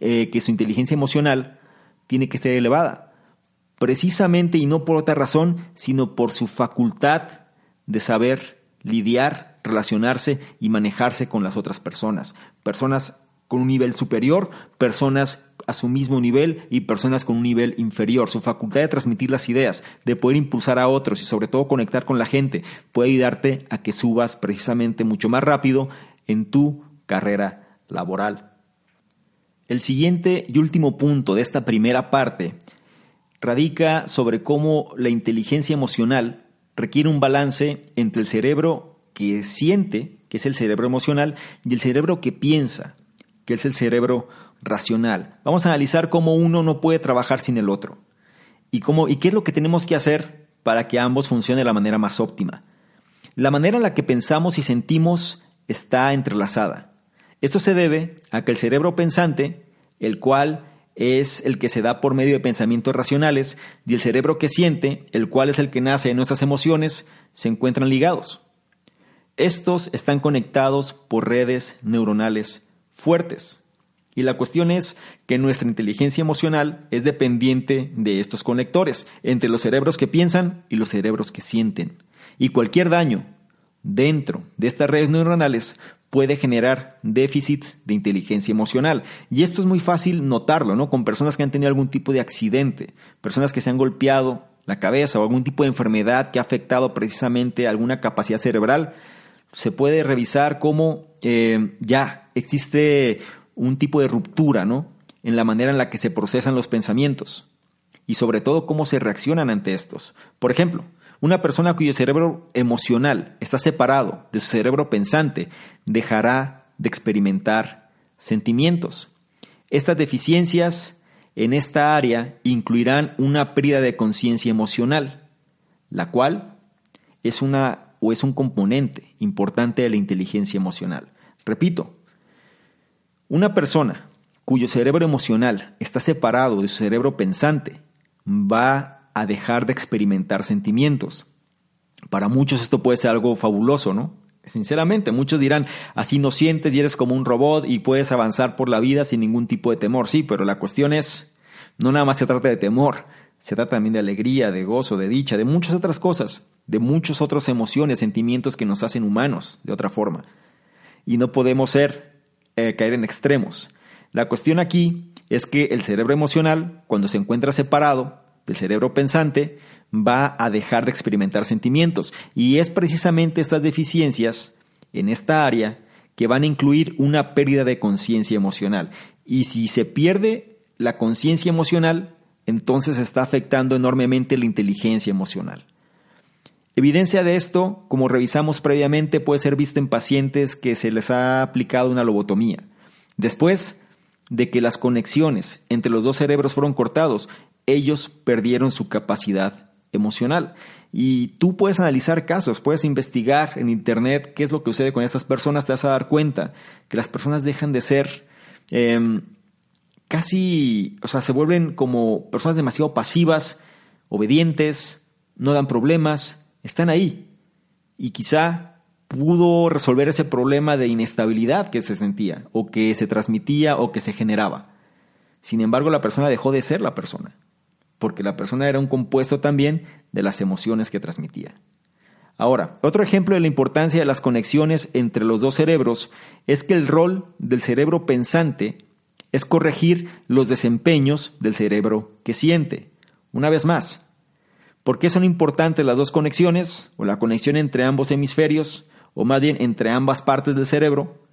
eh, su inteligencia emocional tiene que ser elevada. Precisamente y no por otra razón, sino por su facultad de saber lidiar, relacionarse y manejarse con las otras personas. Personas con un nivel superior, personas a su mismo nivel y personas con un nivel inferior. Su facultad de transmitir las ideas, de poder impulsar a otros y sobre todo conectar con la gente puede ayudarte a que subas precisamente mucho más rápido en tu carrera laboral. El siguiente y último punto de esta primera parte radica sobre cómo la inteligencia emocional requiere un balance entre el cerebro que siente, que es el cerebro emocional, y el cerebro que piensa, que es el cerebro racional. Vamos a analizar cómo uno no puede trabajar sin el otro y, cómo, y qué es lo que tenemos que hacer para que ambos funcionen de la manera más óptima. La manera en la que pensamos y sentimos está entrelazada. Esto se debe a que el cerebro pensante, el cual es el que se da por medio de pensamientos racionales, y el cerebro que siente, el cual es el que nace de nuestras emociones, se encuentran ligados. Estos están conectados por redes neuronales fuertes. Y la cuestión es que nuestra inteligencia emocional es dependiente de estos conectores, entre los cerebros que piensan y los cerebros que sienten. Y cualquier daño dentro de estas redes neuronales puede generar déficits de inteligencia emocional. Y esto es muy fácil notarlo, ¿no? Con personas que han tenido algún tipo de accidente, personas que se han golpeado la cabeza o algún tipo de enfermedad que ha afectado precisamente alguna capacidad cerebral, se puede revisar cómo eh, ya existe un tipo de ruptura, ¿no? En la manera en la que se procesan los pensamientos y sobre todo cómo se reaccionan ante estos. Por ejemplo, una persona cuyo cerebro emocional está separado de su cerebro pensante dejará de experimentar sentimientos. Estas deficiencias en esta área incluirán una pérdida de conciencia emocional, la cual es una o es un componente importante de la inteligencia emocional. Repito, una persona cuyo cerebro emocional está separado de su cerebro pensante va a dejar de experimentar sentimientos. Para muchos esto puede ser algo fabuloso, ¿no? Sinceramente, muchos dirán, así no sientes y eres como un robot y puedes avanzar por la vida sin ningún tipo de temor. Sí, pero la cuestión es, no nada más se trata de temor, Se trata también de alegría, de gozo, de dicha, de muchas otras cosas, de muchas otras emociones, sentimientos que nos hacen humanos, de otra forma. Y no podemos ser, eh, caer en extremos. La cuestión aquí es que el cerebro emocional, cuando se encuentra separado del cerebro pensante, va a dejar de experimentar sentimientos. Y es precisamente estas deficiencias en esta área que van a incluir una pérdida de conciencia emocional. Y si se pierde la conciencia emocional, entonces está afectando enormemente la inteligencia emocional. Evidencia de esto, como revisamos previamente, puede ser visto en pacientes que se les ha aplicado una lobotomía. Después de que las conexiones entre los dos cerebros fueron cortados, ellos perdieron su capacidad emocional. Y tú puedes analizar casos, puedes investigar en Internet qué es lo que sucede con estas personas, te vas a dar cuenta que las personas dejan de ser em, casi, o sea, se vuelven como personas demasiado pasivas, obedientes, no dan problemas, están ahí. Y quizá pudo resolver ese problema de inestabilidad que se sentía, o que se transmitía, o que se generaba. Sin embargo, la persona dejó de ser la persona porque la persona era un compuesto también de las emociones que transmitía. Ahora, otro ejemplo de la importancia de las conexiones entre los dos cerebros es que el rol del cerebro pensante es corregir los desempeños del cerebro que siente. Una vez más, ¿por qué son importantes las dos conexiones o la conexión entre ambos hemisferios o más bien entre ambas partes del cerebro?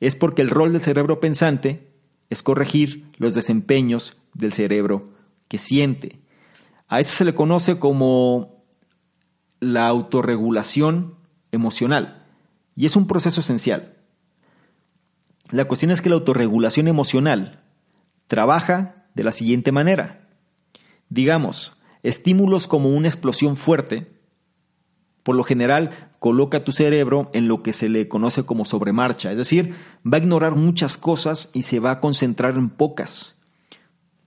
Es porque el rol del cerebro pensante es corregir los desempeños del cerebro que siente. A eso se le conoce como la autorregulación emocional y es un proceso esencial. La cuestión es que la autorregulación emocional trabaja de la siguiente manera. Digamos, estímulos como una explosión fuerte, por lo general coloca tu cerebro en lo que se le conoce como sobremarcha, es decir, va a ignorar muchas cosas y se va a concentrar en pocas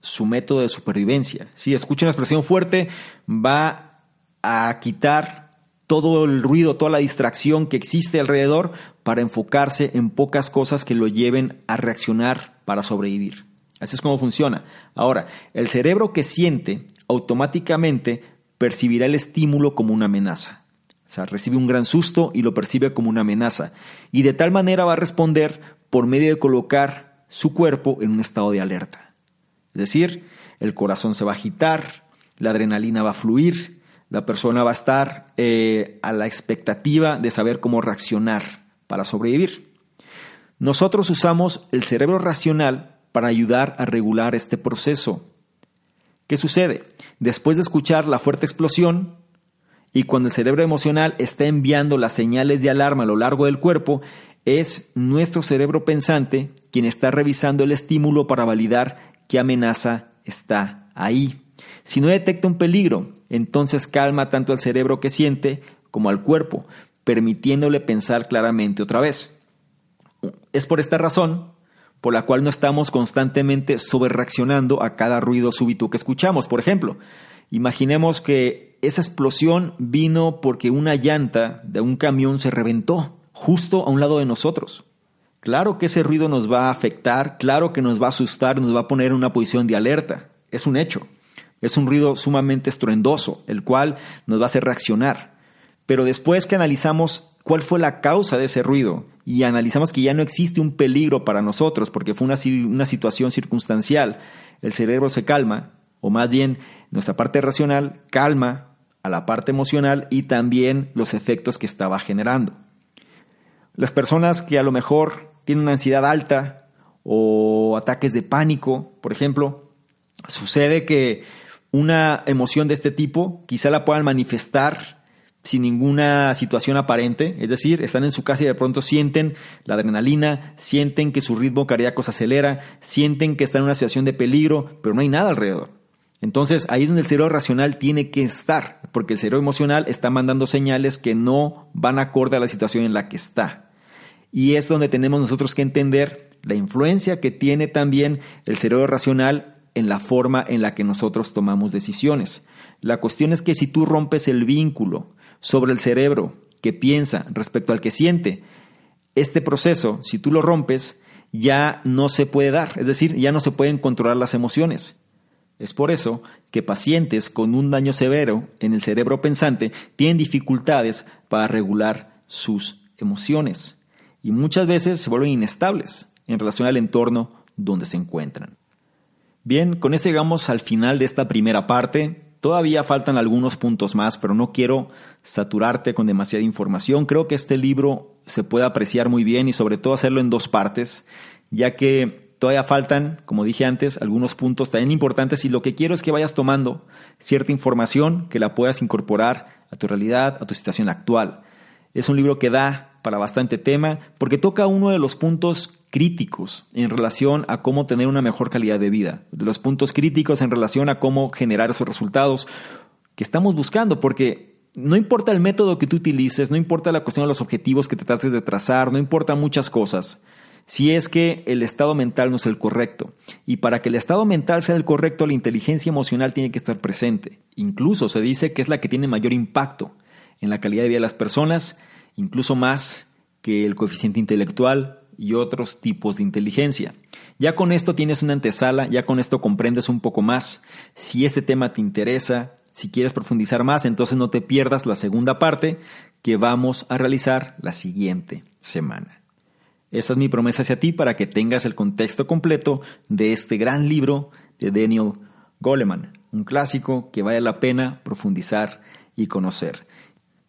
su método de supervivencia. Si escucha una expresión fuerte, va a quitar todo el ruido, toda la distracción que existe alrededor para enfocarse en pocas cosas que lo lleven a reaccionar para sobrevivir. Así es como funciona. Ahora, el cerebro que siente automáticamente percibirá el estímulo como una amenaza. Recibe un gran susto y lo percibe como una amenaza. Y de tal manera va a responder por medio de colocar su cuerpo en un estado de alerta. Es decir, el corazón se va a agitar, la adrenalina va a fluir, la persona va a estar eh, a la expectativa de saber cómo reaccionar para sobrevivir. Nosotros usamos el cerebro racional para ayudar a regular este proceso. ¿Qué sucede? Después de escuchar la fuerte explosión y cuando el cerebro emocional está enviando las señales de alarma a lo largo del cuerpo, es nuestro cerebro pensante quien está revisando el estímulo para validar qué amenaza está ahí. Si no detecta un peligro, entonces calma tanto al cerebro que siente como al cuerpo, permitiéndole pensar claramente otra vez. Es por esta razón por la cual no estamos constantemente sobrereaccionando a cada ruido súbito que escuchamos. Por ejemplo, imaginemos que esa explosión vino porque una llanta de un camión se reventó justo a un lado de nosotros. Claro que ese ruido nos va a afectar, claro que nos va a asustar, nos va a poner en una posición de alerta. Es un hecho. Es un ruido sumamente estruendoso, el cual nos va a hacer reaccionar. Pero después que analizamos cuál fue la causa de ese ruido y analizamos que ya no existe un peligro para nosotros porque fue una, una situación circunstancial, el cerebro se calma, o más bien nuestra parte racional calma a la parte emocional y también los efectos que estaba generando. Las personas que a lo mejor tiene una ansiedad alta o ataques de pánico, por ejemplo, sucede que una emoción de este tipo quizá la puedan manifestar sin ninguna situación aparente, es decir, están en su casa y de pronto sienten la adrenalina, sienten que su ritmo cardíaco se acelera, sienten que están en una situación de peligro, pero no hay nada alrededor. Entonces ahí es donde el cerebro racional tiene que estar, porque el cerebro emocional está mandando señales que no van acorde a la situación en la que está. Y es donde tenemos nosotros que entender la influencia que tiene también el cerebro racional en la forma en la que nosotros tomamos decisiones. La cuestión es que si tú rompes el vínculo sobre el cerebro que piensa respecto al que siente, este proceso, si tú lo rompes, ya no se puede dar, es decir, ya no se pueden controlar las emociones. Es por eso que pacientes con un daño severo en el cerebro pensante tienen dificultades para regular sus emociones y muchas veces se vuelven inestables en relación al entorno donde se encuentran. Bien, con esto llegamos al final de esta primera parte. Todavía faltan algunos puntos más, pero no quiero saturarte con demasiada información. Creo que este libro se puede apreciar muy bien y sobre todo hacerlo en dos partes, ya que todavía faltan, como dije antes, algunos puntos también importantes y lo que quiero es que vayas tomando cierta información que la puedas incorporar a tu realidad, a tu situación actual. Es un libro que da para bastante tema porque toca uno de los puntos críticos en relación a cómo tener una mejor calidad de vida, de los puntos críticos en relación a cómo generar esos resultados que estamos buscando, porque no importa el método que tú utilices, no importa la cuestión de los objetivos que te trates de trazar, no importa muchas cosas, si es que el estado mental no es el correcto. Y para que el estado mental sea el correcto, la inteligencia emocional tiene que estar presente. Incluso se dice que es la que tiene mayor impacto en la calidad de vida de las personas, incluso más que el coeficiente intelectual y otros tipos de inteligencia. Ya con esto tienes una antesala, ya con esto comprendes un poco más. Si este tema te interesa, si quieres profundizar más, entonces no te pierdas la segunda parte que vamos a realizar la siguiente semana. Esa es mi promesa hacia ti para que tengas el contexto completo de este gran libro de Daniel Goleman, un clásico que vale la pena profundizar y conocer.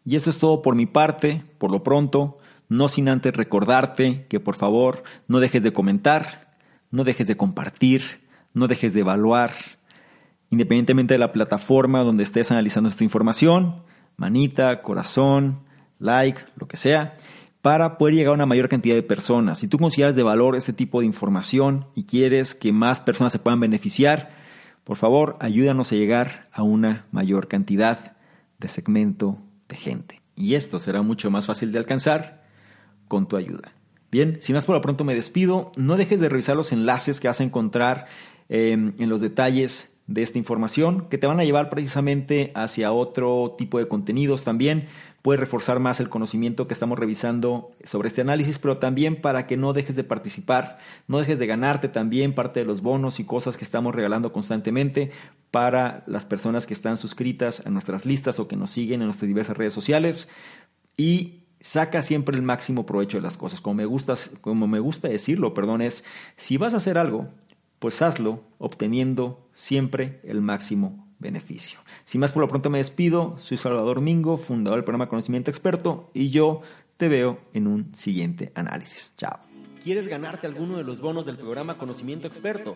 Y eso es todo por mi parte, por lo pronto no sin antes recordarte que por favor no dejes de comentar, no dejes de compartir, no dejes de evaluar, independientemente de la plataforma donde estés analizando esta información, manita, corazón, like, lo que sea, para poder llegar a una mayor cantidad de personas. Si tú consideras de valor este tipo de información y quieres que más personas se puedan beneficiar, por favor, ayúdanos a llegar a una mayor cantidad de segmento de gente. Y esto será mucho más fácil de alcanzar con tu ayuda. Bien, sin más por lo pronto me despido. No dejes de revisar los enlaces que vas a encontrar em, en los detalles de esta información que te van a llevar precisamente hacia otro tipo de contenidos también. Puedes reforzar más el conocimiento que estamos revisando sobre este análisis, pero también para que no dejes de participar, no dejes de ganarte también parte de los bonos y cosas que estamos regalando constantemente para las personas que están suscritas a nuestras listas o que nos siguen en nuestras diversas redes sociales. Y saca siempre el máximo provecho de las cosas. Como me gusta, como me gusta decirlo, perdón, es si vas a hacer algo, pues hazlo obteniendo siempre el máximo beneficio. Sin más por lo pronto me despido, soy Salvador Mingo, fundador del programa Conocimiento Experto, y yo te veo en un siguiente análisis. Chao. ¿Quieres ganarte alguno de los bonos del programa Conocimiento Experto?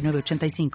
85